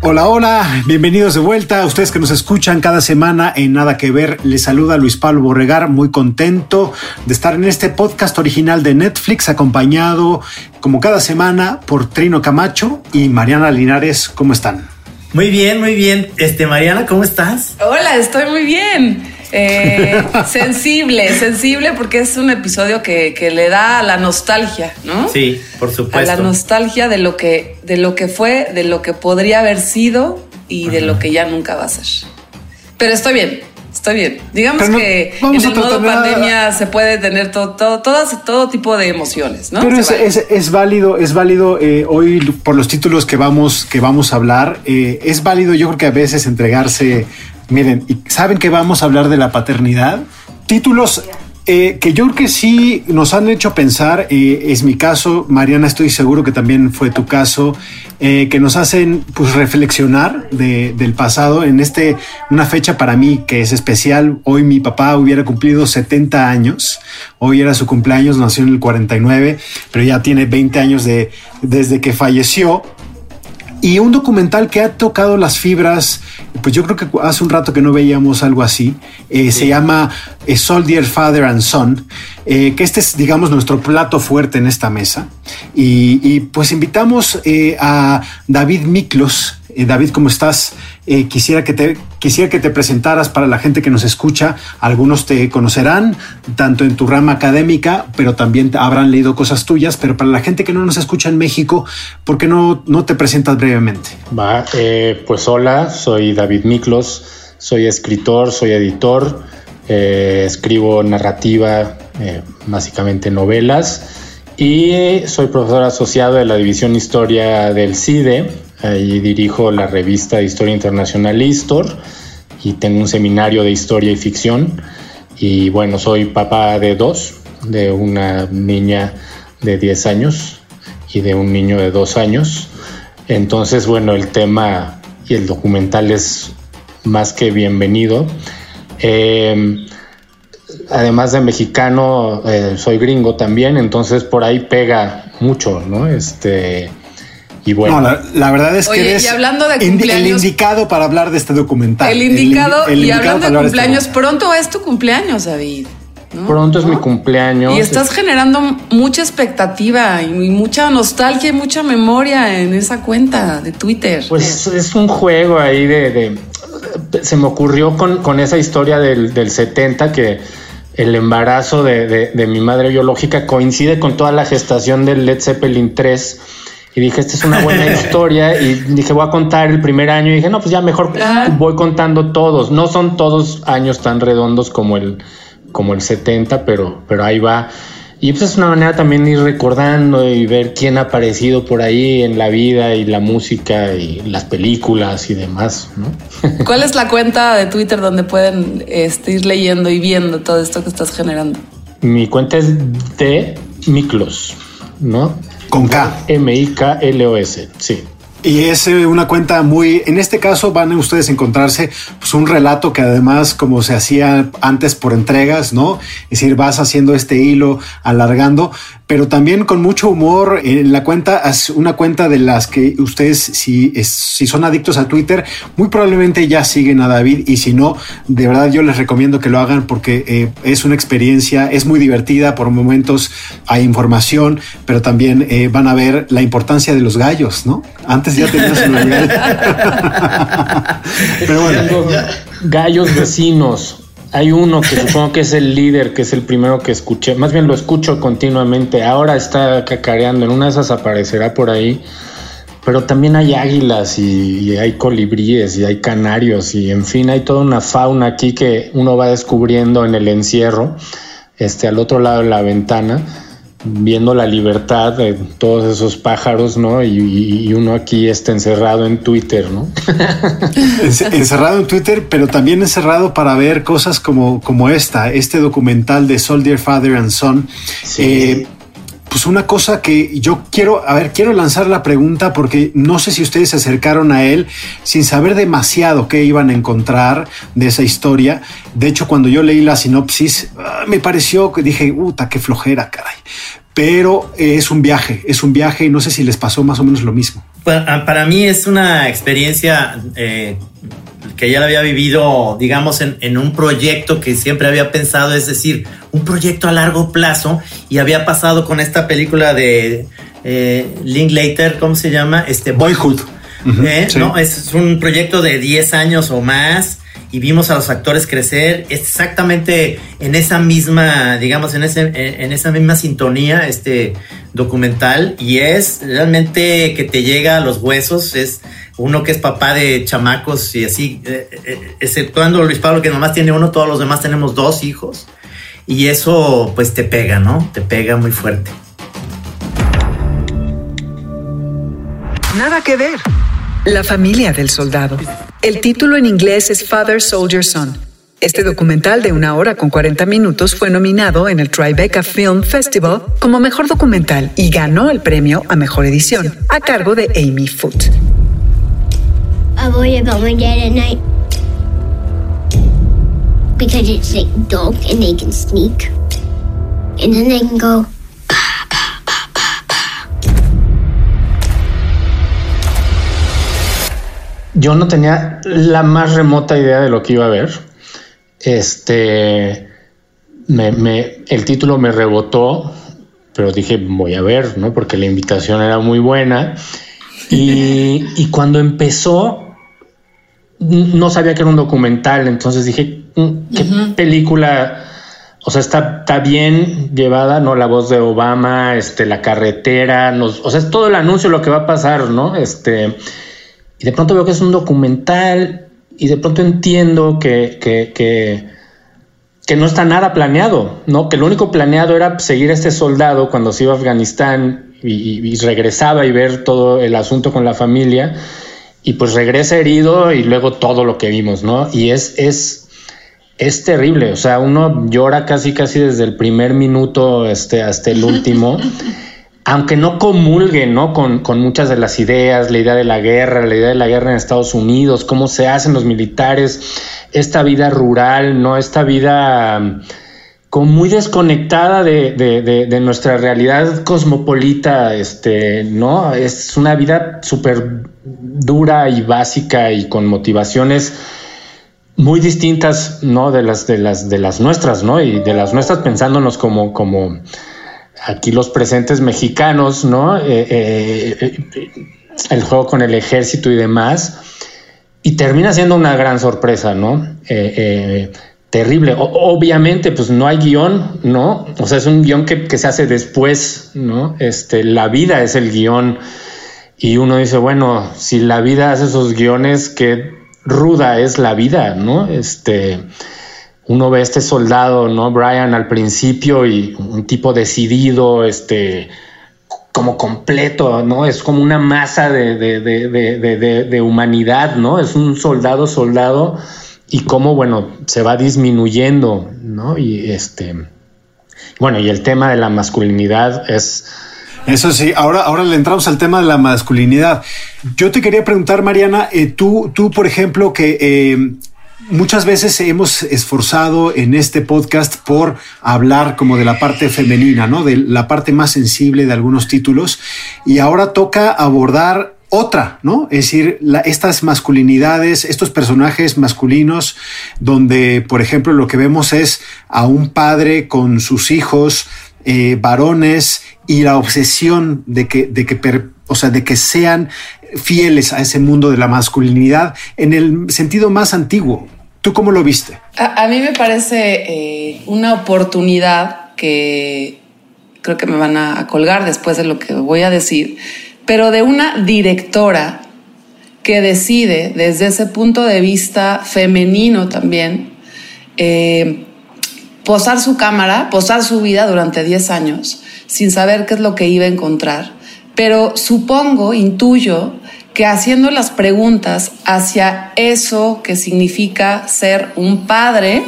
Hola, hola, bienvenidos de vuelta. Ustedes que nos escuchan cada semana en Nada que Ver, les saluda Luis Pablo Borregar, muy contento de estar en este podcast original de Netflix, acompañado como cada semana por Trino Camacho y Mariana Linares. ¿Cómo están? Muy bien, muy bien. Este, Mariana, ¿cómo estás? Hola, estoy muy bien. Eh, sensible, sensible porque es un episodio que, que, le da a la nostalgia, ¿no? Sí, por supuesto. A la nostalgia de lo que, de lo que fue, de lo que podría haber sido y Ajá. de lo que ya nunca va a ser. Pero estoy bien, estoy bien. Digamos no, que en el modo pandemia se puede tener todo, todo, todo, todo, tipo de emociones, ¿no? Pero es, vale. es, es, válido, es válido eh, hoy por los títulos que vamos, que vamos a hablar. Eh, es válido, yo creo que a veces entregarse Miren, ¿y saben que vamos a hablar de la paternidad? Títulos eh, que yo creo que sí nos han hecho pensar, eh, es mi caso, Mariana, estoy seguro que también fue tu caso, eh, que nos hacen pues reflexionar de, del pasado en este, una fecha para mí que es especial. Hoy mi papá hubiera cumplido 70 años, hoy era su cumpleaños, nació en el 49, pero ya tiene 20 años de, desde que falleció y un documental que ha tocado las fibras, pues yo creo que hace un rato que no veíamos algo así, eh, sí. se llama eh, Soldier Father and Son, eh, que este es, digamos, nuestro plato fuerte en esta mesa. Y, y pues invitamos a David Miklos. David, ¿cómo estás? Quisiera, que te, quisiera que te presentaras para la gente que nos escucha. Algunos te conocerán, tanto en tu rama académica, pero también habrán leído cosas tuyas. Pero para la gente que no nos escucha en México, ¿por qué no, no te presentas brevemente? Va, eh, pues hola, soy David Miklos, soy escritor, soy editor, eh, escribo narrativa, eh, básicamente novelas, y soy profesor asociado de la División Historia del CIDE. Ahí dirijo la revista de Historia Internacional Histor y tengo un seminario de historia y ficción. Y bueno, soy papá de dos, de una niña de 10 años y de un niño de 2 años. Entonces, bueno, el tema y el documental es más que bienvenido. Eh, además de mexicano, eh, soy gringo también, entonces por ahí pega mucho, ¿no? Este. Y bueno. No, la, la, verdad es Oye, que eres y hablando de el indicado para hablar de este documental. El indicado, el, el y hablando de cumpleaños, este pronto es tu cumpleaños, David. ¿no? Pronto es mi cumpleaños. Y estás generando mucha expectativa y mucha nostalgia y mucha memoria en esa cuenta de Twitter. Pues es un juego ahí de. de se me ocurrió con, con esa historia del, del, 70 que el embarazo de, de, de, mi madre biológica coincide con toda la gestación del Led Zeppelin 3. Y dije, esta es una buena historia. Y dije, voy a contar el primer año. Y dije, no, pues ya mejor Ah. voy contando todos. No son todos años tan redondos como el, como el 70, pero, pero ahí va. Y pues es una manera también de ir recordando y ver quién ha aparecido por ahí en la vida y la música y las películas y demás, ¿no? ¿Cuál es la cuenta de Twitter donde pueden este, ir leyendo y viendo todo esto que estás generando? Mi cuenta es de Miklos, ¿no? Con K. M-I-K-L-O-S, sí. Y es eh, una cuenta muy, en este caso van a ustedes a encontrarse pues, un relato que además como se hacía antes por entregas, ¿no? Es decir, vas haciendo este hilo, alargando, pero también con mucho humor en la cuenta, es una cuenta de las que ustedes, si, es, si son adictos a Twitter, muy probablemente ya siguen a David y si no, de verdad yo les recomiendo que lo hagan porque eh, es una experiencia, es muy divertida, por momentos hay información, pero también eh, van a ver la importancia de los gallos, ¿no? Antes ya tenías un Pero bueno. Gallos vecinos. Hay uno que supongo que es el líder, que es el primero que escuché. Más bien lo escucho continuamente. Ahora está cacareando. En una de esas aparecerá por ahí. Pero también hay águilas y, hay colibríes y hay canarios y en fin hay toda una fauna aquí que uno va descubriendo en el encierro, este al otro lado de la ventana. Viendo la libertad de todos esos pájaros, ¿no? Y, uno aquí está encerrado en Twitter, ¿no? encerrado en Twitter, pero también encerrado para ver cosas como, como esta, este documental de Soldier Father and Son. Eh, pues una cosa que yo quiero, a ver, quiero lanzar la pregunta porque no sé si ustedes se acercaron a él sin saber demasiado qué iban a encontrar de esa historia. De hecho, cuando yo leí la sinopsis, ah, me pareció que dije, puta, qué flojera, caray. Pero eh, es un viaje, es un viaje y no sé si les pasó más o menos lo mismo. Ah, para mí es una experiencia eh, que ya la había vivido, digamos, en, un proyecto que siempre había pensado, es decir, un proyecto a largo plazo y había pasado con esta película de eh, Linklater, ¿cómo se llama? Este Boyhood. Eh, ¿no? Es un proyecto de 10 años o más y vimos a los actores crecer exactamente en esa misma, digamos, en, ese, en esa misma sintonía, este documental, y es realmente que te llega a los huesos, es uno que es papá de chamacos y así, eh, eh, exceptuando Luis Pablo que nomás tiene uno, todos los demás tenemos dos hijos, y eso pues te pega, ¿no? Te pega muy fuerte. Nada que ver. La familia del soldado. El título en inglés es Father Soldier Son. Este documental de una hora con 40 minutos fue nominado en el Tribeca Film Festival como mejor documental y ganó el premio a mejor edición, a cargo de Amy Foote. About my dad at night because it's like dark and they can sneak, and then they can go. yo no tenía la más remota idea de lo que iba a ver. Este, me, el título me rebotó, pero dije, voy a ver, ¿no? Porque la invitación era muy buena. Y, cuando empezó, no sabía que era un documental, entonces dije, mm, ¿qué película? O sea, está, está, bien llevada, ¿no? La voz de Obama, este, la carretera, o sea, es todo el anuncio lo que va a pasar, ¿no? Este, y de pronto veo que es un documental y de pronto entiendo que, que, que, no está nada planeado, ¿no? Que lo único planeado era seguir a este soldado cuando se iba a Afganistán y, regresaba y ver todo el asunto con la familia y pues regresa herido y luego todo lo que vimos, ¿no? Y es, es, es terrible, o sea, uno llora casi casi desde el primer minuto este, hasta el último. aunque no comulgue ¿no? Con, muchas de las ideas, la idea de la guerra, la idea de la guerra en Estados Unidos, cómo se hacen los militares, esta vida rural, ¿no? Esta vida como muy desconectada de, nuestra realidad cosmopolita, este, ¿no? Es una vida súper dura y básica y con motivaciones muy distintas, ¿no? De las, de las, de las nuestras, ¿no? Y de las nuestras pensándonos como, como aquí los presentes mexicanos, ¿no? Eh, eh, eh, el juego con el ejército y demás. Y termina siendo una gran sorpresa, ¿no? Terrible. obviamente, pues no hay guion, ¿no? O sea, es un guion que, se hace después, ¿no? Este, la vida es el guion. Y uno dice, bueno, si la vida hace esos guiones, qué ruda es la vida, ¿no? Este uno ve a este soldado, ¿no? Brian al principio y un tipo decidido, este, como completo, ¿no? Es como una masa de, de, humanidad, ¿no? Es un soldado, soldado, y cómo, bueno, se va disminuyendo, ¿no? Y este, bueno, y el tema de la masculinidad es... Eso sí, ahora, ahora le entramos al tema de la masculinidad. Yo te quería preguntar, Mariana, eh, tú, tú, por ejemplo, que eh, muchas veces hemos esforzado en este podcast por hablar como de la parte femenina, ¿no? De la parte más sensible de algunos títulos. Y ahora toca abordar otra, ¿no? Es decir, estas masculinidades, estos personajes masculinos, donde, por ejemplo, lo que vemos es a un padre con sus hijos, eh, varones, y la obsesión de que, de que, o sea, de que sean fieles a ese mundo de la masculinidad en el sentido más antiguo, ¿Tú cómo lo viste? A, mí me parece eh, una oportunidad que creo que me van a, colgar después de lo que voy a decir, pero de una directora que decide desde ese punto de vista femenino también eh, posar su cámara, posar su vida durante 10 años sin saber qué es lo que iba a encontrar, pero supongo, intuyo, que haciendo las preguntas hacia eso que significa ser un padre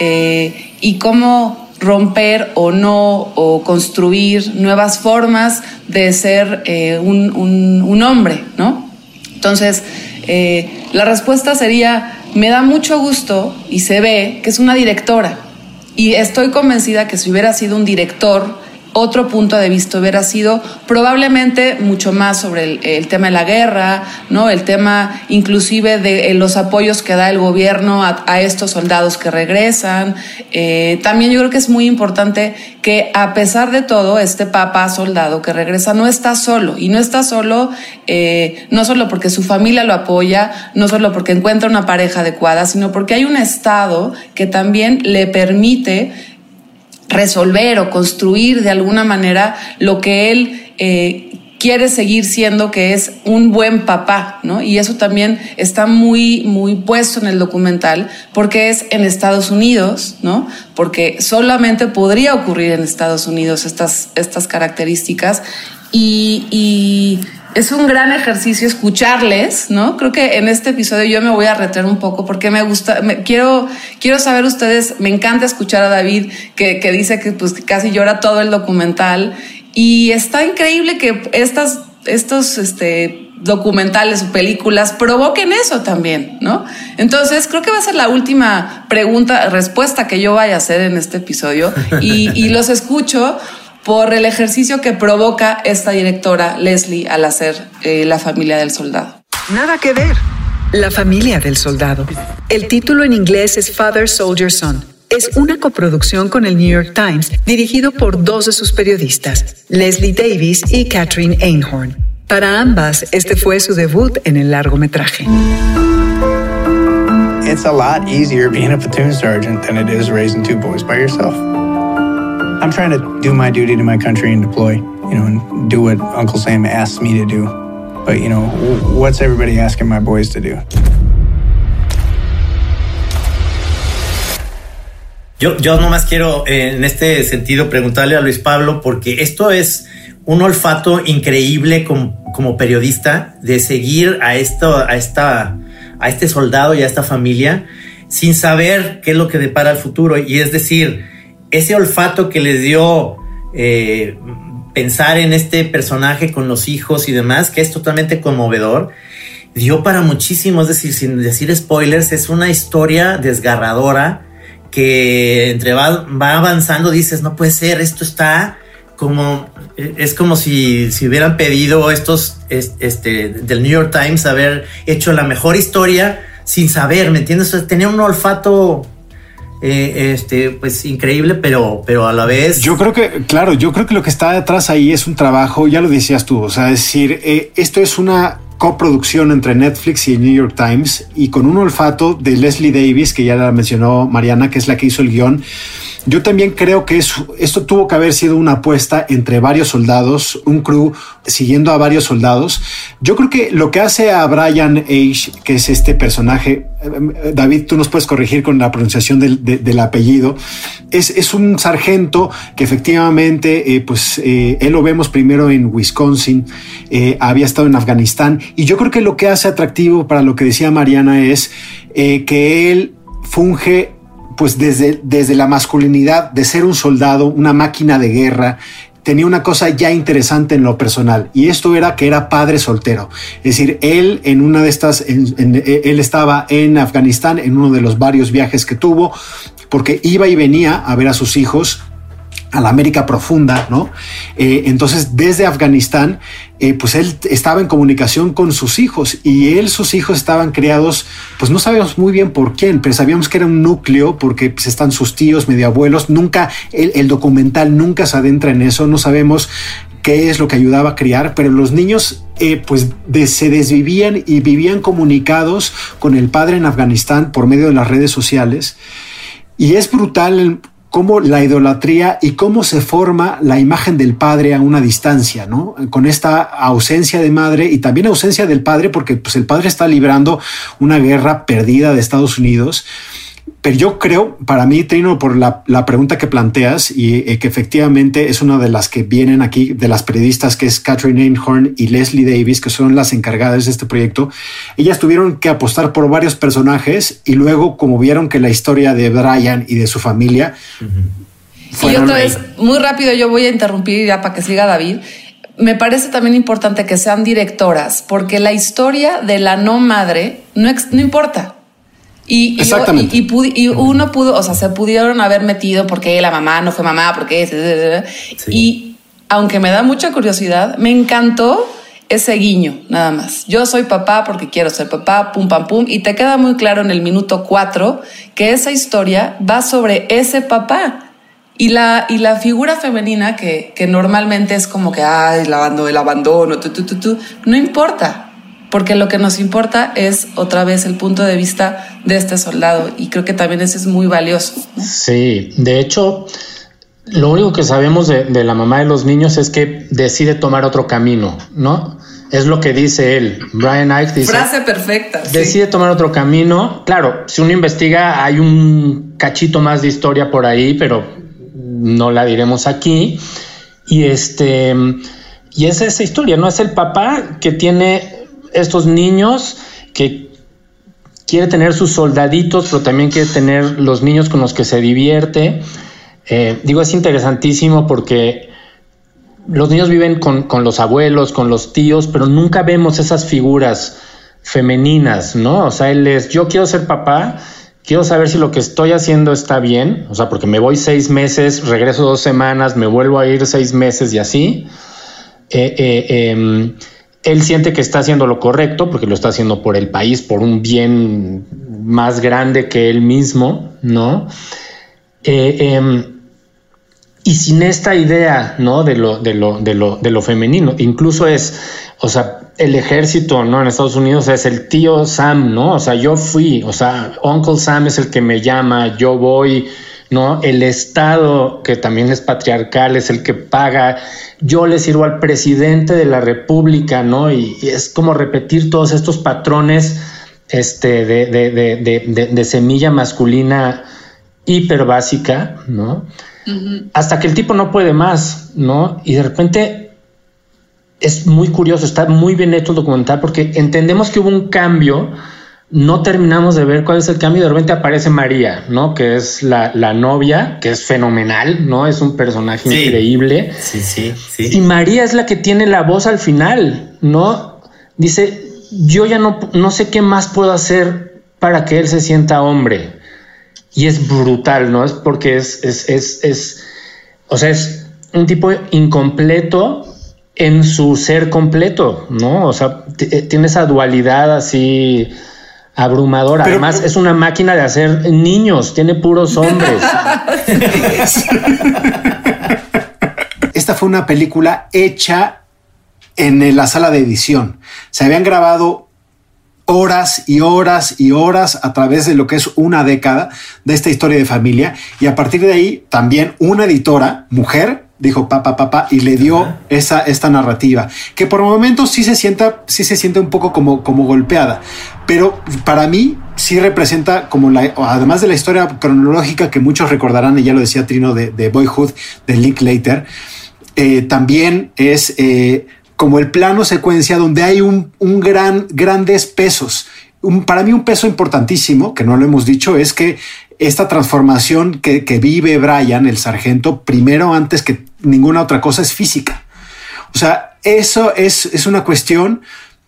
eh, y cómo romper o no o construir nuevas formas de ser eh, un, hombre, ¿no? Entonces, eh, la respuesta sería, me da mucho gusto y se ve que es una directora. Y estoy convencida que si hubiera sido un director otro punto de vista hubiera sido probablemente mucho más sobre el, tema de la guerra, ¿no? El tema inclusive de eh, los apoyos que da el gobierno a, estos soldados que regresan. Eh, también yo creo que es muy importante que a pesar de todo, este papá soldado que regresa no está solo y no está solo, eh, no solo porque su familia lo apoya, no solo porque encuentra una pareja adecuada, sino porque hay un Estado que también le permite resolver o construir de alguna manera lo que él eh, quiere seguir siendo, que es un buen papá, ¿no? Y eso también está muy, muy puesto en el documental, porque es en Estados Unidos, ¿no? Porque solamente podría ocurrir en Estados Unidos estas, estas características. y es un gran ejercicio escucharles, ¿no? Creo que en este episodio yo me voy a retener un poco porque me gusta, quiero, quiero saber ustedes, me encanta escuchar a David que, dice que pues casi llora todo el documental y está increíble que estas, estos, este, documentales o películas provoquen eso también, ¿no? Entonces, creo que va a ser la última pregunta, respuesta que yo vaya a hacer en este episodio y, y los escucho por el ejercicio que provoca esta directora Leslie al hacer eh, La familia del soldado. Nada que ver. La familia del soldado. El título en inglés es Father Soldier Son. Es una coproducción con el New York Times, dirigido por dos de sus periodistas, Leslie Davis y Catherine Einhorn. Para ambas, este fue su debut en el largometraje. It's a lot easier being a platoon sergeant than it is raising two boys by yourself. I'm trying to do my duty to my country and deploy, you know, and do what Uncle Sam asks me to do. But, you know, what's everybody asking my boys to do? Yo, yo nomás quiero eh, en este sentido preguntarle a Luis Pablo, porque esto es un olfato increíble como, periodista de seguir a, esto, a, esta, a este soldado y a esta familia sin saber qué es lo que depara el futuro. Y es decir, ese olfato que les dio eh, pensar en este personaje con los hijos y demás, que es totalmente conmovedor, dio para muchísimo, es decir, sin decir spoilers, es una historia desgarradora que entre va, avanzando dices, no puede ser, esto está como, es como si, si hubieran pedido estos, este, del New York Times haber hecho la mejor historia sin saber, ¿me entiendes? tenía un olfato eh, este, pues increíble, pero, pero a la vez. Yo creo que, claro, yo creo que lo que está detrás ahí es un trabajo, ya lo decías tú, o sea, es decir, eh, esto es una coproducción entre Netflix y New York Times y con un olfato de Leslie Davis, que ya la mencionó Mariana, que es la que hizo el guion yo también creo que esto tuvo que haber sido una apuesta entre varios soldados, un crew siguiendo a varios soldados. Yo creo que lo que hace a Brian Age, que es este personaje, eh, David, tú nos puedes corregir con la pronunciación del, apellido, es, un sargento que efectivamente, eh, pues eh, él lo vemos primero en Wisconsin, había estado en Afganistán, y yo creo que lo que hace atractivo para lo que decía Mariana es que él funge pues desde, desde la masculinidad de ser un soldado, una máquina de guerra, tenía una cosa ya interesante en lo personal y esto era que era padre soltero. Es decir, él en una de estas, él estaba en Afganistán en uno de los varios viajes que tuvo porque iba y venía a ver a sus hijos a la América profunda, ¿no? Eh, entonces, desde Afganistán, eh, pues él estaba en comunicación con sus hijos y él, sus hijos estaban criados, pues no sabemos muy bien por quién, pero sabíamos que era un núcleo porque pues, están sus tíos, medio abuelos, nunca, el, documental nunca se adentra en eso, no sabemos qué es lo que ayudaba a criar, pero los niños eh, pues se desvivían y vivían comunicados con el padre en Afganistán por medio de las redes sociales. Y es brutal cómo la idolatría y cómo se forma la imagen del padre a una distancia, ¿no? Con esta ausencia de madre y también ausencia del padre, porque pues, el padre está librando una guerra perdida de Estados Unidos. Pero yo creo, para mí, Trino, por la, pregunta que planteas y eh, que efectivamente es una de las que vienen aquí, de las periodistas, que es Catherine Einhorn y Leslie Davis, que son las encargadas de este proyecto, ellas tuvieron que apostar por varios personajes y luego, como vieron que la historia de Brian y de su familia... Y otra vez, muy rápido, yo voy a interrumpir ya para que siga David. Me parece también importante que sean directoras, porque la historia de la no madre no, no importa. Y, Exactamente. Y, uno pudo, o sea, se pudieron haber metido porque la mamá no fue mamá, porque... Y aunque me da mucha curiosidad, me encantó ese guiño, nada más. Yo soy papá porque quiero ser papá, pum, pam, pum. Y te queda muy claro en el minuto cuatro que esa historia va sobre ese papá. Y la, y la figura femenina que, que normalmente es como que, ay, el abandono, el abandono, tú, tú, tú, no importa porque lo que nos importa es otra vez el punto de vista de este soldado y creo que también ese es muy valioso. Sí, de hecho, lo único que sabemos de, la mamá de los niños es que decide tomar otro camino, ¿no? Es lo que dice él. Brian Ike dice. Frase perfecta. Decide tomar otro camino. Claro, si uno investiga, hay un cachito más de historia por ahí, pero no la diremos aquí. Y este. Y es esa historia, ¿no? Es el papá que tiene estos niños que quiere tener sus soldaditos, pero también quiere tener los niños con los que se divierte. Eh, digo, es interesantísimo porque los niños viven con, los abuelos, con los tíos, pero nunca vemos esas figuras femeninas, ¿no? O sea, él es, yo quiero ser papá, quiero saber si lo que estoy haciendo está bien, o sea, porque me voy seis meses, regreso dos semanas, me vuelvo a ir seis meses y así. Eh, eh, em, él siente que está haciendo lo correcto porque lo está haciendo por el país, por un bien más grande que él mismo, ¿no? Eh, em, y sin esta idea, ¿no? De lo, de lo, de lo, de lo femenino, incluso es, o sea, el ejército, ¿no? En Estados Unidos es el tío Sam, ¿no? O sea, yo fui, o sea, Uncle Sam es el que me llama, yo voy, ¿no? El Estado, que también es patriarcal, es el que paga. Yo le sirvo al presidente de la República, ¿no? Y, es como repetir todos estos patrones este, de, semilla masculina hiper básica, ¿no? Hasta que el tipo no puede más, ¿no? Y de repente es muy curioso, está muy bien hecho el documental porque entendemos que hubo un cambio no terminamos de ver cuál es el cambio. De repente aparece María, ¿no? Que es la, novia, que es fenomenal, ¿no? Es un personaje increíble. Sí, sí, sí. Y María es la que tiene la voz al final, ¿no? Dice, yo ya no, no sé qué más puedo hacer para que él se sienta hombre. Y es brutal, ¿no? Es porque es, es, es, es o sea, es un tipo incompleto en su ser completo, ¿no? O sea, eh, tiene esa dualidad así abrumadora. Además, es una máquina de hacer niños, tiene puros hombres. Esta fue una película hecha en la sala de edición. Se habían grabado horas y horas y horas a través de lo que es una década de esta historia de familia y a partir de ahí también una editora, mujer, dijo papá, papá, y le dio esa, esta narrativa, que por momentos sí se sienta, sí se siente un poco como, como golpeada, pero para mí sí representa como la, además de la historia cronológica que muchos recordarán, y ya lo decía Trino de, Boyhood, de Linklater, eh, también es eh, como el plano secuencia donde hay un, un gran, grandes pesos. Un, para mí un peso importantísimo, que no lo hemos dicho, es que esta transformación que, que, vive Brian, el sargento, primero antes que ninguna otra cosa es física. O sea, eso es, es una cuestión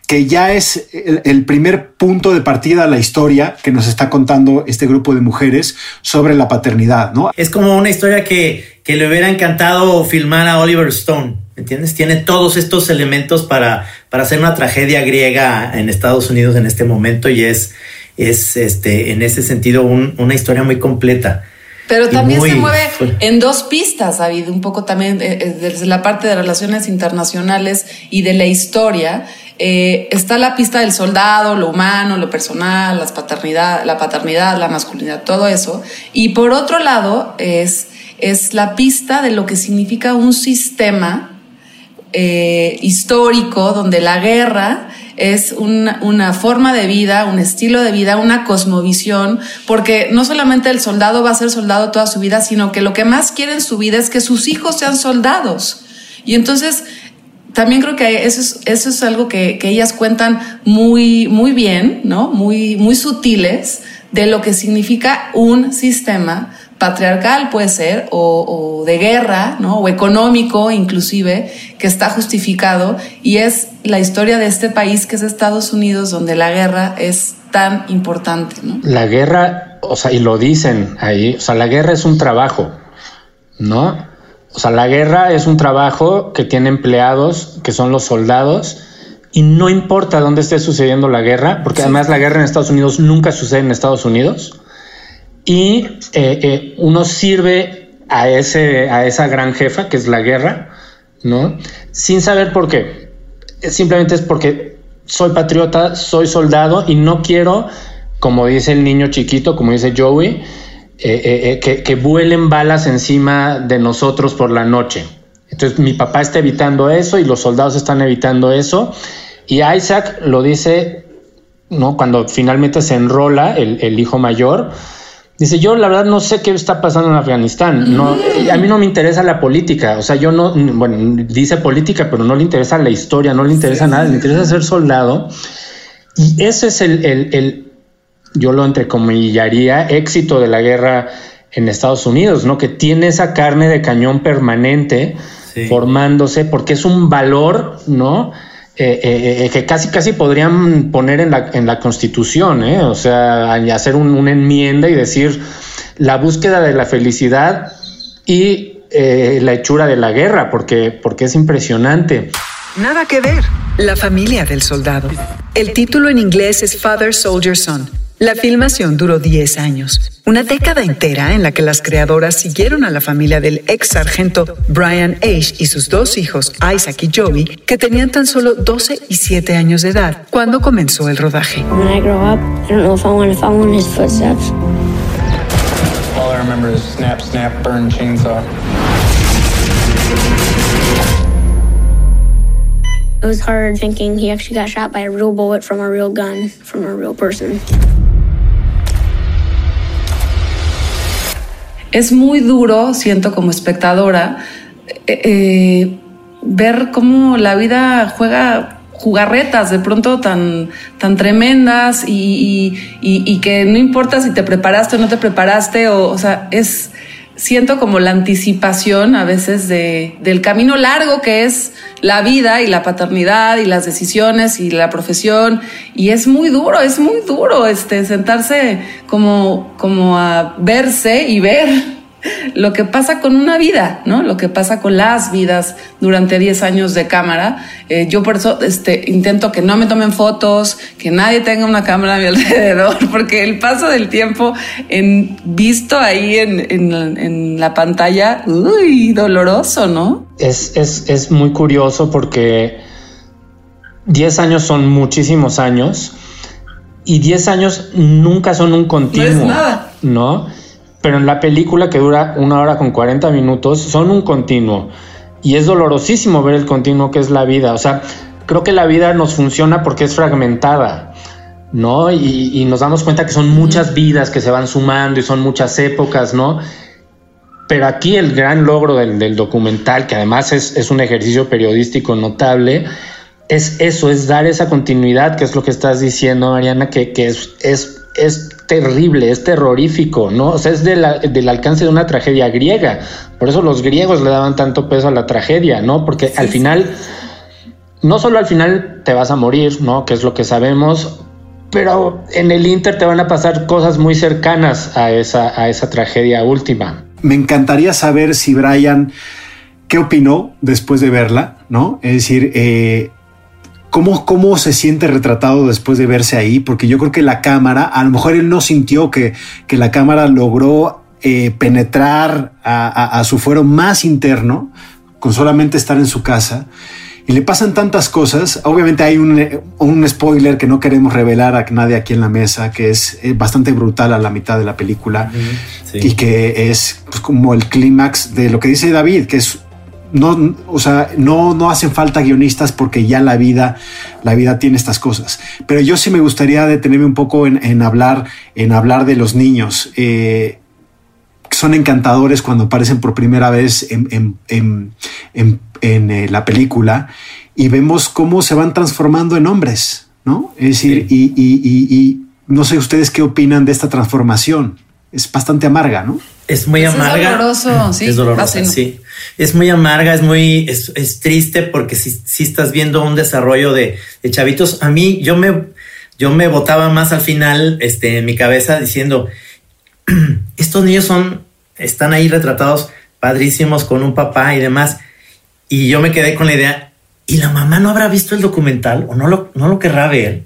que ya es el, primer punto de partida a la historia que nos está contando este grupo de mujeres sobre la paternidad, ¿no? Es como una historia que, que le hubiera encantado filmar a Oliver Stone, ¿entiendes? Tiene todos estos elementos para, para hacer una tragedia griega en Estados Unidos en este momento y es, es este, en ese sentido una historia muy completa. Pero también se mueve en dos pistas, David, un poco también eh, eh, desde la parte de relaciones internacionales y de la historia. Eh, está la pista del soldado, lo humano, lo personal, las paternidad, la paternidad, la masculinidad, todo eso. Y por otro lado es, es la pista de lo que significa un sistema histórico donde la guerra es una, una, forma de vida, un estilo de vida, una cosmovisión, porque no solamente el soldado va a ser soldado toda su vida, sino que lo que más quiere en su vida es que sus hijos sean soldados. Y entonces también creo que eso es, eso es algo que, que, ellas cuentan muy, muy bien, ¿no? Muy, muy sutiles de lo que significa un sistema patriarcal puede ser, o, o, de guerra, ¿no? o económico inclusive, que está justificado, y es la historia de este país que es Estados Unidos, donde la guerra es tan importante. ¿no? La guerra, o sea, y lo dicen ahí, o sea, la guerra es un trabajo, ¿no? O sea, la guerra es un trabajo que tiene empleados, que son los soldados, y no importa dónde esté sucediendo la guerra, porque sí. además la guerra en Estados Unidos nunca sucede en Estados Unidos, y eh, eh, uno sirve a, ese, a esa gran jefa, que es la guerra, ¿no? Sin saber por qué. Simplemente es porque soy patriota, soy soldado y no quiero, como dice el niño chiquito, como dice Joey, eh, que, vuelen balas encima de nosotros por la noche. Entonces mi papá está evitando eso y los soldados están evitando eso. Y Isaac lo dice, ¿no? Cuando finalmente se enrola el hijo mayor, Dice, yo la verdad no sé qué está pasando en Afganistán. No, a mí no me interesa la política. O sea, yo no, bueno, dice política, pero no le interesa la historia, no le interesa sí, nada, sí. le interesa ser soldado. Y ese es el, el, el, yo lo entrecomillaría, éxito de la guerra en Estados Unidos, ¿no? Que tiene esa carne de cañón permanente sí. formándose porque es un valor, ¿no? Eh, eh, que casi casi podrían poner en la, en la constitución, ¿eh? o sea, hacer un, una enmienda y decir la búsqueda de la felicidad y eh, la hechura de la guerra, porque, porque es impresionante. Nada que ver. La familia del soldado. El título en inglés es Father Soldier Son. La filmación duró 10 años, una década entera en la que las creadoras siguieron a la familia del ex sargento Brian Age y sus dos hijos, Isaac y Joey, que tenían tan solo 12 y 7 años de edad cuando comenzó el rodaje. When I grow up, I don't know if I want to follow in his footsteps. All I remember is snap, snap, burn, chainsaw. It was hard thinking he actually got shot by a real bullet from a real gun, from a real person. Es muy duro, siento como espectadora, eh, eh, ver cómo la vida juega jugarretas de pronto tan, tan tremendas y, y, que no importa si te preparaste o no te preparaste, o, o sea, es, siento como la anticipación a veces de, del camino largo que es la vida y la paternidad y las decisiones y la profesión. Y es muy duro, es muy duro este, sentarse como, como a verse y ver lo que pasa con una vida, ¿no? Lo que pasa con las vidas durante 10 años de cámara. Eh, yo por eso este, intento que no me tomen fotos, que nadie tenga una cámara a mi alrededor, porque el paso del tiempo en, visto ahí en, en, en la pantalla, uy, doloroso, ¿no? Es, es, es muy curioso porque 10 años son muchísimos años y 10 años nunca son un continuo. No es nada. ¿No? Pero en la película que dura una hora con 40 minutos son un continuo y es dolorosísimo ver el continuo que es la vida. O sea, creo que la vida nos funciona porque es fragmentada, ¿no? Y, nos damos cuenta que son muchas vidas que se van sumando y son muchas épocas, ¿no? Pero aquí el gran logro del, documental, que además es, un ejercicio periodístico notable, es eso, es dar esa continuidad, que es lo que estás diciendo, Mariana, que, es, es terrible, es terrorífico, ¿no? O sea, es de la, del alcance de una tragedia griega. Por eso los griegos le daban tanto peso a la tragedia, ¿no? Porque sí, al final, sí. no solo al final te vas a morir, ¿no? Que es lo que sabemos, pero en el Inter te van a pasar cosas muy cercanas a esa, a esa tragedia última. Me encantaría saber si Brian, ¿qué opinó después de verla? ¿No? Es decir, eh, ¿Cómo, ¿Cómo se siente retratado después de verse ahí? Porque yo creo que la cámara, a lo mejor él no sintió que, que la cámara logró eh, penetrar a, a, a, su fuero más interno con solamente estar en su casa. Y le pasan tantas cosas. Obviamente hay un, un spoiler que no queremos revelar a nadie aquí en la mesa, que es eh, bastante brutal a la mitad de la película sí. y que es pues, como el clímax de lo que dice David, que es no, o sea, no, no hacen falta guionistas porque ya la vida, la vida tiene estas cosas. Pero yo sí me gustaría detenerme un poco en, hablar, en hablar de los niños. Eh, son encantadores cuando aparecen por primera vez en, eh, la película y vemos cómo se van transformando en hombres, ¿no? Es decir, y no sé ustedes qué opinan de esta transformación. Es bastante amarga, ¿no? Es muy amarga. Es doloroso, sí. Es doloroso, sí. Es muy amarga, es muy, es, triste porque si, si, estás viendo un desarrollo de, chavitos, a mí yo me, yo me botaba más al final, este, en mi cabeza diciendo, estos niños son, están ahí retratados padrísimos con un papá y demás. Y yo me quedé con la idea, ¿y la mamá no habrá visto el documental o no lo, no lo querrá ver?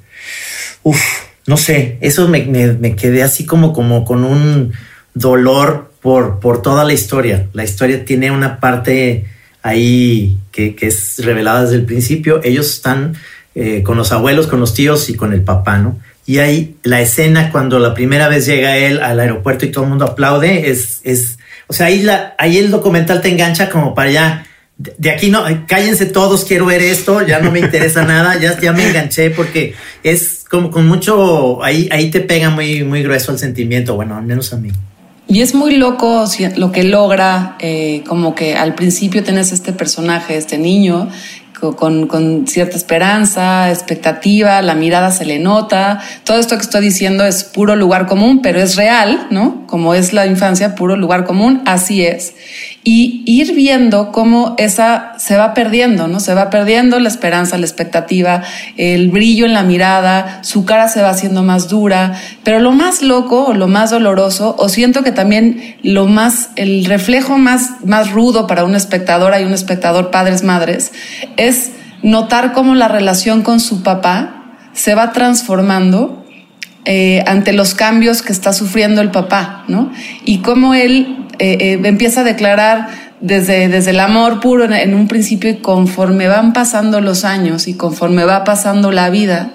Uf, no sé, eso me, me quedé así como, como con un dolor por, por toda la historia. La historia tiene una parte ahí que, es revelada desde el principio. Ellos están eh, con los abuelos, con los tíos y con el papá, ¿no? Y ahí la escena cuando la primera vez llega él al aeropuerto y todo el mundo aplaude, es, es o sea, ahí, la, ahí el documental te engancha como para allá. De, aquí no, cállense todos, quiero ver esto, ya no me interesa nada, ya, ya me enganché porque es como con mucho, ahí, ahí te pega muy, muy grueso el sentimiento, bueno, al menos a mí. Y es muy loco lo que logra, eh, como que al principio tienes este personaje, este niño, con, con, cierta esperanza, expectativa, la mirada se le nota. Todo esto que estoy diciendo es puro lugar común, pero es real, ¿no? Como es la infancia, puro lugar común, así es y ir viendo cómo esa se va perdiendo, ¿no? Se va perdiendo la esperanza, la expectativa, el brillo en la mirada, su cara se va haciendo más dura, pero lo más loco o lo más doloroso, o siento que también lo más, el reflejo más, más rudo para un espectador, y un espectador, padres, madres, es notar cómo la relación con su papá se va transformando eh, ante los cambios que está sufriendo el papá, ¿no? Y cómo él eh, eh, empieza a declarar desde, desde el amor puro en, un principio y conforme van pasando los años y conforme va pasando la vida,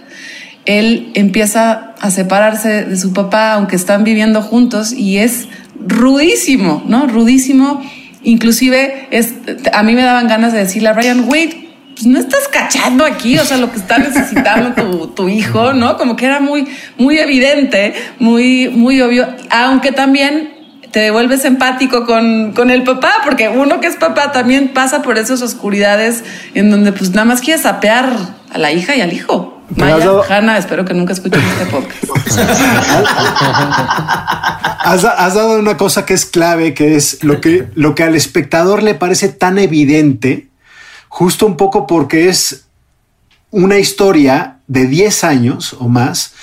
él empieza a separarse de su papá, aunque están viviendo juntos, y es rudísimo, ¿no? Rudísimo. Inclusive es, a mí me daban ganas de decirle a Brian, wait, pues no estás cachando aquí, o sea, lo que está necesitando tu, tu, hijo, ¿no? Como que era muy, muy evidente, muy, muy obvio, aunque también te vuelves empático con, con, el papá, porque uno que es papá también pasa por esas oscuridades en donde pues nada más quieres sapear a la hija y al hijo. Maya, Hanna, espero que nunca escuchen este podcast. has, has, dado una cosa que es clave, que es lo que, lo que al espectador le parece tan evidente, justo un poco porque es una historia de 10 años o más,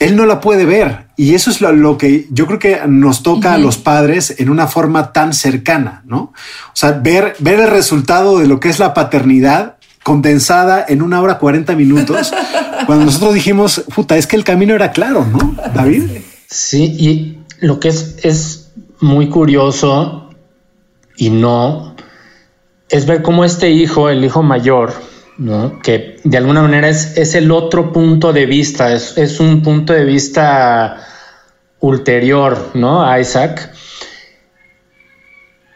él no la puede ver. Y eso es lo, que yo creo que nos toca a los padres en una forma tan cercana, ¿no? O sea, ver, ver el resultado de lo que es la paternidad condensada en una hora 40 minutos, cuando nosotros dijimos, puta, es que el camino era claro, ¿no, David? Sí, y lo que es, es muy curioso y no, es ver cómo este hijo, el hijo mayor, que de alguna manera es, es el otro punto de vista, es, es, un punto de vista ulterior ¿no? a Isaac.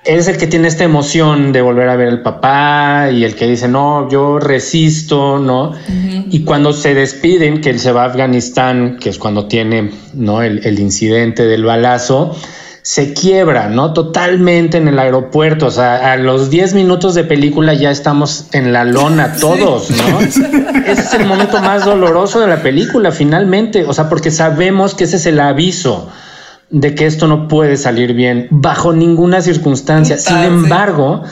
Es el que tiene esta emoción de volver a ver al papá y el que dice, no, yo resisto, ¿no? Y cuando se despiden, que él se va a Afganistán, que es cuando tiene, ¿no? El, el incidente del balazo, se quiebra, ¿no? Totalmente en el aeropuerto. O sea, a los 10 minutos de película ya estamos en la lona todos, ¿no? ese es el momento más doloroso de la película, finalmente. O sea, porque sabemos que ese es el aviso de que esto no puede salir bien bajo ninguna circunstancia. Sin embargo,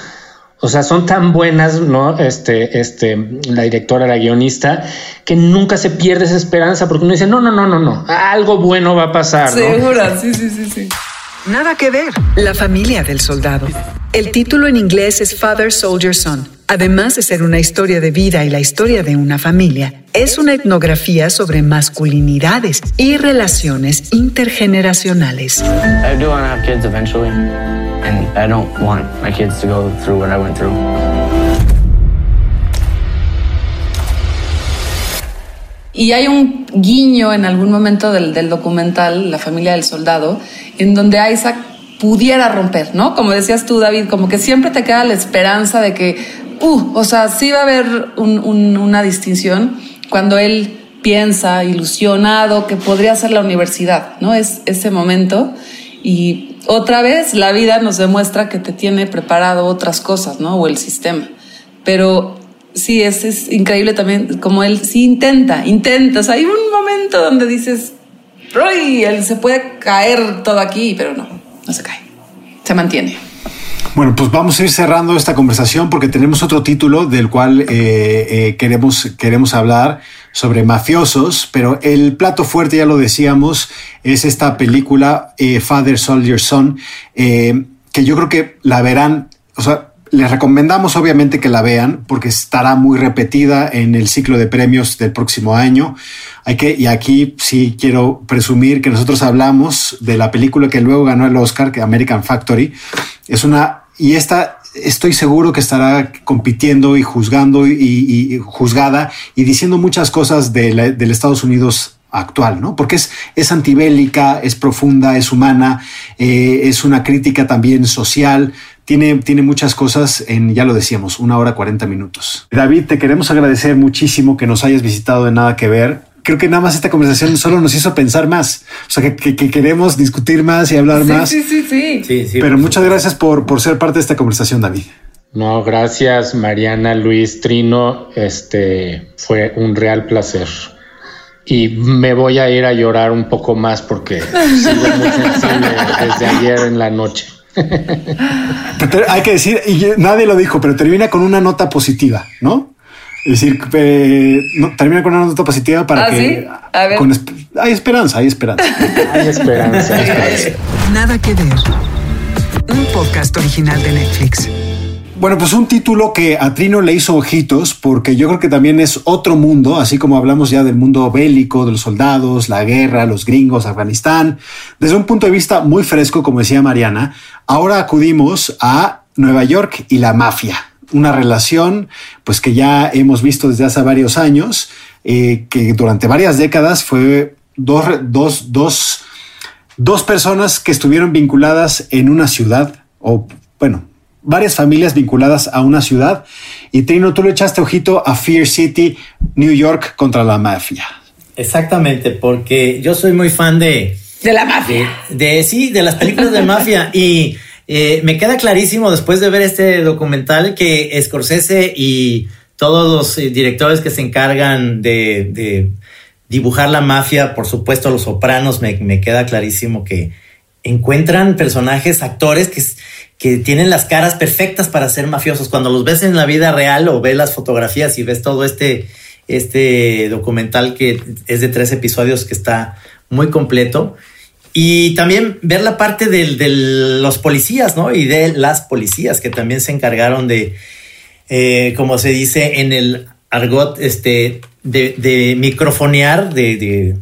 o sea, son tan buenas, ¿no? Este, este, la directora, la guionista, que nunca se pierde esa esperanza porque uno dice, no, no, no, no, no, algo bueno va a pasar. Segura, sí, sí, sí, sí. Nada que ver. La familia del soldado. El título en inglés es Father Soldier Son. Además de ser una historia de vida y la historia de una familia, es una etnografía sobre masculinidades y relaciones intergeneracionales. I do want to have kids eventually, and I don't want my kids to go through what I went through. Y hay un guiño en algún momento del, documental, La familia del soldado, en donde Isaac pudiera romper, ¿no? Como decías tú, David, como que siempre te queda la esperanza de que, uh, o sea, sí va a haber una distinción cuando él piensa, ilusionado, que podría ser la universidad, ¿no? Es ese momento. Y otra vez la vida nos demuestra que te tiene preparado otras cosas, ¿no? O el sistema. Pero sí, es, increíble también como él sí intenta, intenta. O sea, hay un momento donde dices, Roy, él se puede caer todo aquí, pero no, no se cae. Se mantiene. Bueno, pues vamos a ir cerrando esta conversación porque tenemos otro título del cual eh, eh, queremos, queremos hablar sobre mafiosos, pero el plato fuerte, ya lo decíamos, es esta película eh, Father Soldier Son, que yo creo que la verán, o sea, les recomendamos obviamente que la vean porque estará muy repetida en el ciclo de premios del próximo año. Hay que, y aquí sí quiero presumir que nosotros hablamos de la película que luego ganó el Oscar, que American Factory. Es una, y esta estoy seguro que estará compitiendo y juzgando y, juzgada y diciendo muchas cosas de del Estados Unidos actual, ¿no? Porque es, es antibélica, es profunda, es humana, eh, es una crítica también social, tiene, tiene muchas cosas en, ya lo decíamos, una hora 40 minutos. David, te queremos agradecer muchísimo que nos hayas visitado de Nada que Ver. Creo que nada más esta conversación solo nos hizo pensar más. O sea, que, queremos discutir más y hablar más. Sí, sí, sí. sí, sí Pero muchas gracias por, por ser parte de esta conversación, David. No, gracias Mariana, Luis, Trino. Este fue un real placer y me voy a ir a llorar un poco más porque sigo muy sensible desde ayer en la noche. Hay que decir, y nadie lo dijo, pero termina con una nota positiva, ¿no? Es decir, termina con una nota positiva para ¿Ah, que hay esperanza, hay esperanza. hay esperanza. Nada que ver. Un podcast original de Netflix. Bueno, pues un título que a Trino le hizo ojitos porque yo creo que también es otro mundo, así como hablamos ya del mundo bélico, de los soldados, la guerra, los gringos, Afganistán, desde un punto de vista muy fresco, como decía Mariana, ahora acudimos a Nueva York y la mafia, una relación pues que ya hemos visto desde hace varios años, eh, que durante varias décadas fue dos, dos, dos, dos personas que estuvieron vinculadas en una ciudad, o bueno, varias familias vinculadas a una ciudad. Y Trino, tú le echaste ojito a Fear City, New York contra la mafia. Exactamente, porque yo soy muy fan de... De la mafia. De, sí, de las películas de mafia. Y eh, me queda clarísimo después de ver este documental que Scorsese y todos los eh, directores que se encargan de, dibujar la mafia, por supuesto los sopranos, me, me queda clarísimo que encuentran personajes, actores que que tienen las caras perfectas para ser mafiosos. Cuando los ves en la vida real o ves las fotografías y ves todo este, este documental que es de tres episodios que está muy completo. Y también ver la parte de, los policías, ¿no? Y de las policías que también se encargaron de, eh, como se dice en el argot, este, de, microfonear, de,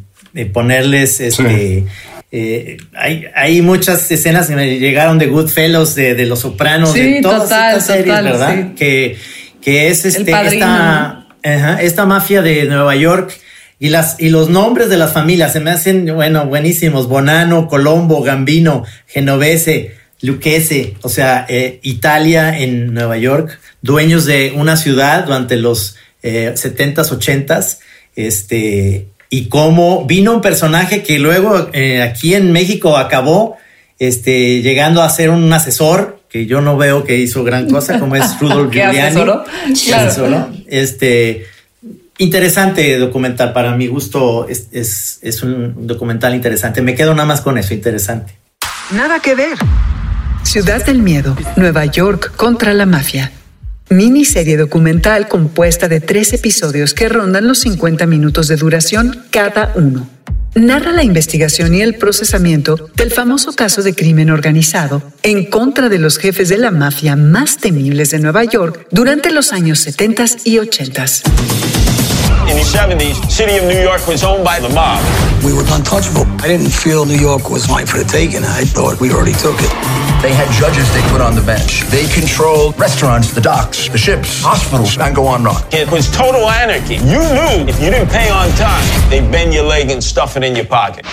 ponerles este, eh, hay, hay, muchas escenas que me llegaron de Goodfellas, de, de Los Sopranos, de todas estas series, ¿verdad? Que, que es este, esta, esta mafia de Nueva York y, las, y los nombres de las familias se me hacen, bueno, buenísimos. Bonano, Colombo, Gambino, Genovese, Lucchese, o sea, eh, Italia en Nueva York, dueños de una ciudad durante los eh, 70s, 80s, este, y cómo vino un personaje que luego eh, aquí en México acabó este, llegando a ser un asesor, que yo no veo que hizo gran cosa, como es Rudolf Giuliani. Claro. Este, interesante documental, para mi gusto es, es, es un documental interesante. Me quedo nada más con eso, interesante. Nada que ver. Ciudad del Miedo, Nueva York contra la mafia miniserie documental compuesta de tres episodios que rondan los 50 minutos de duración cada uno. Narra la investigación y el procesamiento del famoso caso de crimen organizado en contra de los jefes de la mafia más temibles de Nueva York durante los años 70 y 80. In the 70s, city of New York was owned by the mob. We were untouchable. I didn't feel New York was mine for the taking. I thought we already took it. They had judges they put on the bench. They controlled restaurants, the docks, the ships, hospitals, and go on rock. It was total anarchy. You knew if you didn't pay on time, they'd bend your leg and stuff it in your pocket.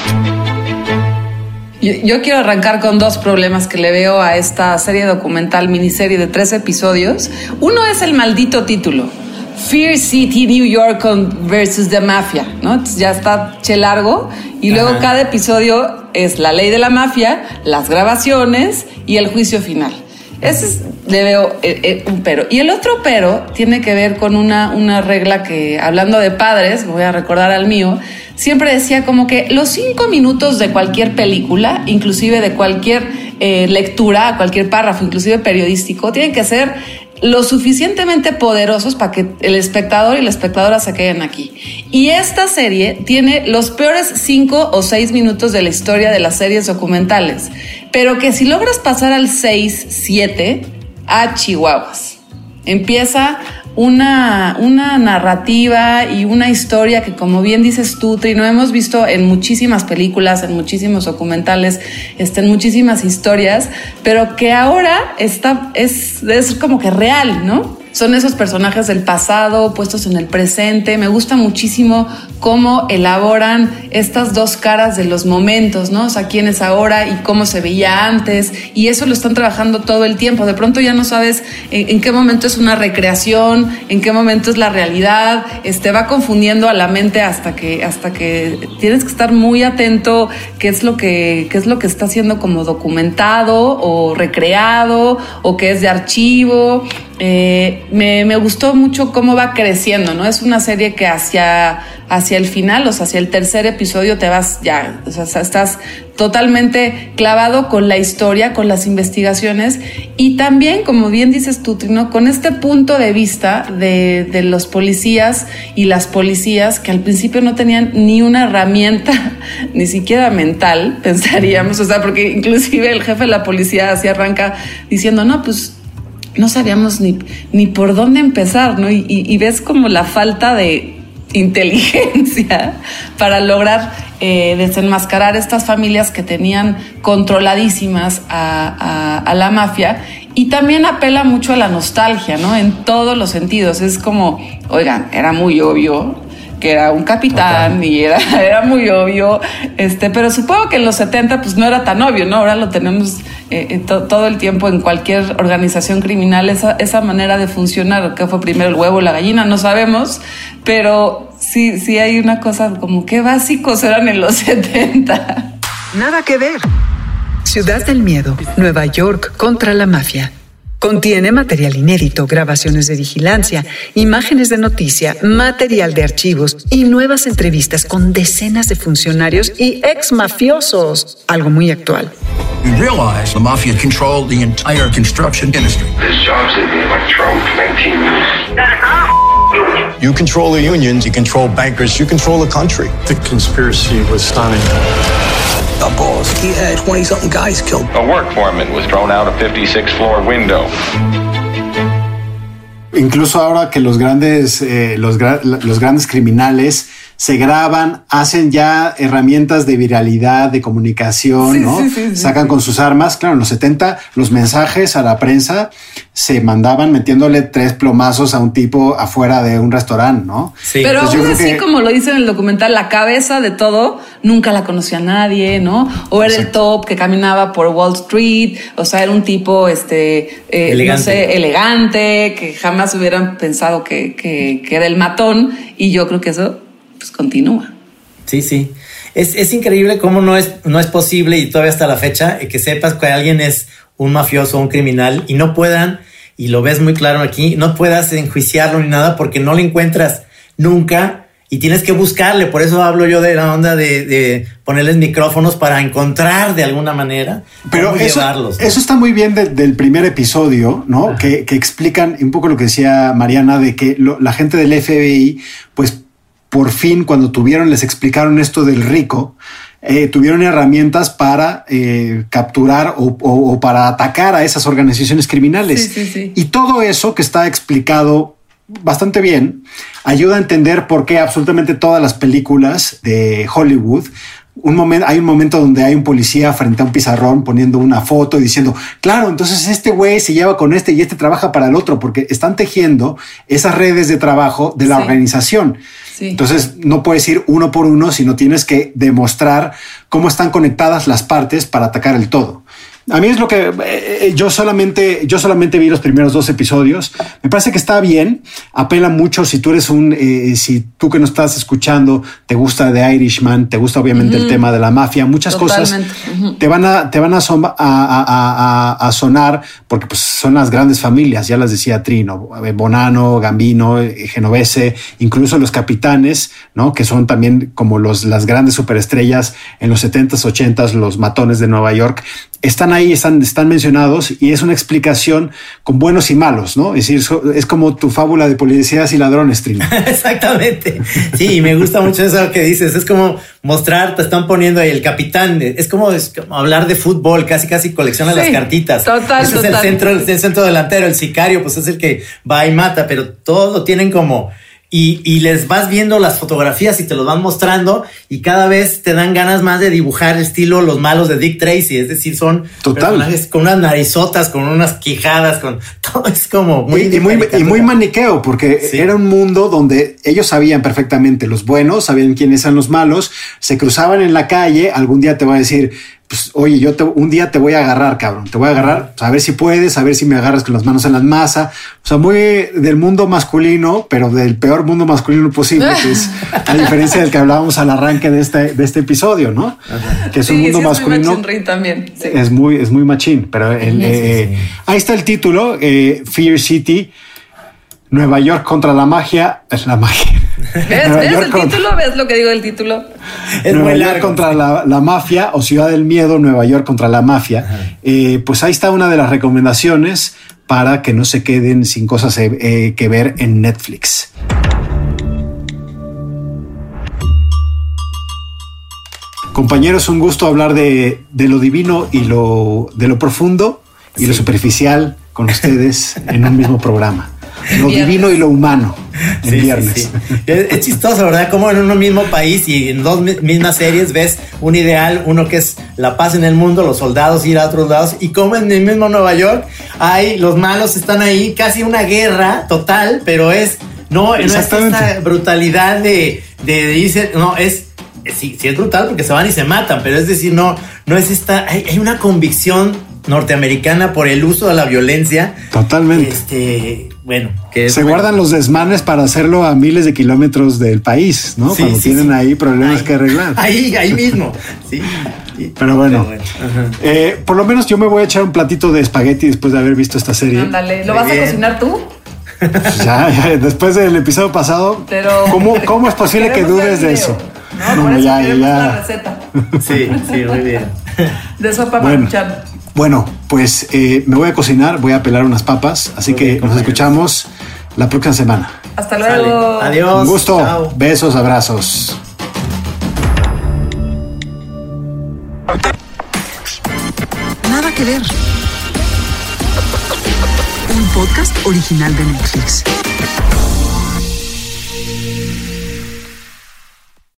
Yo, quiero arrancar con dos problemas que le veo a esta serie documental, miniserie de tres episodios. Uno es el maldito título. Fear City, New York versus the Mafia, ¿no? ya está che largo. Y luego cada episodio es la ley de la mafia, las grabaciones y el juicio final. Ese le veo eh, eh, un pero. Y el otro pero tiene que ver con una, una regla que, hablando de padres, voy a recordar al mío, siempre decía como que los cinco minutos de cualquier película, inclusive de cualquier eh, lectura, cualquier párrafo, inclusive periodístico, tienen que ser lo suficientemente poderosos para que el espectador y la espectadora se queden aquí. Y esta serie tiene los peores cinco o seis minutos de la historia de las series documentales, pero que si logras pasar al 6, 7, a Chihuahuas. Empieza una, una narrativa y una historia que, como bien dices tú, no hemos visto en muchísimas películas, en muchísimos documentales, este, en muchísimas historias, pero que ahora está, es, es como que real, ¿no? Son esos personajes del pasado puestos en el presente. Me gusta muchísimo cómo elaboran estas dos caras de los momentos, ¿no? O sea, quién es ahora y cómo se veía antes. Y eso lo están trabajando todo el tiempo. De pronto ya no sabes en, qué momento es una recreación, en qué momento es la realidad. Este va confundiendo a la mente hasta que, hasta que tienes que estar muy atento qué es lo que, qué es lo que está siendo como documentado o recreado o qué es de archivo. Eh, me, gustó mucho cómo va creciendo, ¿no? Es una serie que hacia, hacia el final, o sea, hacia el tercer episodio te vas ya, o sea, estás totalmente clavado con la historia, con las investigaciones y también, como bien dices tú, ¿no? con este punto de vista de, de los policías y las policías que al principio no tenían ni una herramienta, ni siquiera mental, pensaríamos, o sea, porque inclusive el jefe de la policía así arranca diciendo, no, pues no sabíamos ni, ni por dónde empezar, ¿no? Y, ves como la falta de inteligencia para lograr eh, desenmascarar estas familias que tenían controladísimas a, a, la mafia y también apela mucho a la nostalgia, ¿no? En todos los sentidos. Es como, oigan, era muy obvio que era un capitán y era, era muy obvio, este, pero supongo que en los 70 pues no era tan obvio, ¿no? Ahora lo tenemos eh, eh, todo el tiempo en cualquier organización criminal, esa, esa manera de funcionar, que fue primero el huevo o la gallina, no sabemos, pero sí, sí hay una cosa como que básicos eran en los 70. Nada que ver. Ciudad del Miedo, Nueva York contra la mafia. Contiene material inédito, grabaciones de vigilancia, imágenes de noticia, material de archivos y nuevas entrevistas con decenas de funcionarios y ex mafiosos. Algo muy actual. You realize the mafia controlled the entire construction industry. This job's in me like Trump 19 years. You control the unions, you control bankers, you control the country. The conspiracy was stunning. The boss, he had 20 something guys killed. A work foreman was thrown out a 56 floor window. Incluso ahora que los grandes, eh, los, los grandes criminales se graban, hacen ya herramientas de viralidad, de comunicación, ¿no? Sacan con sus armas. Claro, en los 70 los mensajes a la prensa se mandaban metiéndole tres plomazos a un tipo afuera de un restaurante, ¿no? Sí. Pero aún así, como lo dice en el documental, la cabeza de todo nunca la conocía nadie, ¿no? O era el top que caminaba por Wall Street, o sea, era un tipo, este, eh, elegante. no sé, elegante, que jamás hubieran pensado que, que, que era el matón. Y yo creo que eso pues continúa. Sí, sí. Es, es, increíble cómo no es, no es posible y todavía hasta la fecha que sepas que alguien es un mafioso o un criminal y no puedan, y lo ves muy claro aquí, no puedas enjuiciarlo ni nada porque no lo encuentras nunca y tienes que buscarle. Por eso hablo yo de la onda de, de ponerles micrófonos para encontrar de alguna manera. Pero eso, eso está muy bien del primer episodio, ¿no? Que, que, explican un poco lo que decía Mariana de que la gente del FBI, pues por fin cuando tuvieron, les explicaron esto del rico, eh, tuvieron herramientas para eh, capturar o, para atacar a esas organizaciones criminales. Y todo eso que está explicado bastante bien ayuda a entender por qué absolutamente todas las películas de Hollywood un momento, hay un momento donde hay un policía frente a un pizarrón poniendo una foto y diciendo, claro, entonces este güey se lleva con este y este trabaja para el otro, porque están tejiendo esas redes de trabajo de la organización. Entonces no puedes ir uno por uno, sino tienes que demostrar cómo están conectadas las partes para atacar el todo. A mí es lo que eh, eh, yo solamente, yo solamente vi los primeros dos episodios. Me parece que está bien. Apela mucho si tú eres un, eh, si tú que nos estás escuchando te gusta The Irishman, te gusta obviamente el tema de la mafia, muchas cosas te van a, te van a, a, sonar porque pues, son las grandes familias. Ya las decía Trino, Bonano, Gambino, Genovese, incluso los capitanes, no, que son también como los las grandes superestrellas en los 70s, 80s, los matones de Nueva York están ahí, están, están mencionados y es una explicación con buenos y malos, ¿no? Es decir, es como tu fábula de policías y ladrones, Trino. Exactamente. Sí, me gusta mucho eso que dices. Es como mostrar, te están poniendo ahí el capitán. Es como, hablar de fútbol, casi casi colecciona las cartitas. Total, Ese es el centro, el centro delantero, el sicario, pues es el que va y mata, pero todo tienen como y, les vas viendo las fotografías y te los van mostrando y cada vez te dan ganas más de dibujar estilo los malos de Dick Tracy, es decir, son personajes con unas narizotas, con unas quijadas, con todo es como muy y, muy, y muy maniqueo porque era un mundo donde ellos sabían perfectamente los buenos, sabían quiénes eran los malos, se cruzaban en la calle, algún día te va a decir pues, oye, yo te, un día te voy a agarrar, cabrón, te voy a agarrar, a ver si puedes, a ver si me agarras con las manos en la masa. O sea, muy del mundo masculino, pero del peor mundo masculino posible, que es a diferencia del que hablábamos al arranque de este, de este episodio, ¿no? Que es un mundo masculino. Es muy también. Es muy, es muy machín, pero eh, ahí está el título, eh, Fear City, Nueva York contra la magia, es la magia. ¿Ves, el título? ¿Ves lo que digo del título? Es Nueva York contra la, mafia o Ciudad del Miedo, Nueva York contra la mafia. Eh, pues ahí está una de las recomendaciones para que no se queden sin cosas eh, eh, que ver en Netflix. Compañeros, un gusto hablar de, lo divino y lo, de lo profundo y lo superficial con ustedes en un mismo programa. Lo divino y lo humano en viernes. Es, chistoso, ¿verdad? Como en un mismo país y en dos mismas series ves un ideal, uno que es la paz en el mundo, los soldados ir a otros lados, y como en el mismo Nueva York hay los malos están ahí, casi una guerra total, pero es no, no es esta brutalidad de, de, no, es sí, sí es brutal porque se van y se matan, pero es decir, no, no es esta, hay, hay una convicción norteamericana por el uso de la violencia. Totalmente. Este, bueno, que se guardan los desmanes para hacerlo a miles de kilómetros del país, ¿no? Cuando tienen ahí problemas que arreglar. Ahí, ahí mismo. sí. Pero bueno, eh, por lo menos yo me voy a echar un platito de espagueti después de haber visto esta serie. Ándale, ¿lo vas a cocinar tú? ya, después del episodio pasado, Pero, ¿cómo, ¿cómo es posible que dudes de eso? No, por eso ya, ya. la receta. Sí, sí, muy bien. De sopa bueno. Bueno, pues eh, me voy a cocinar, voy a pelar unas papas, así que nos escuchamos la próxima semana. Hasta luego. Adiós. Un gusto. Besos, abrazos. Nada que ver. Un podcast original de Netflix.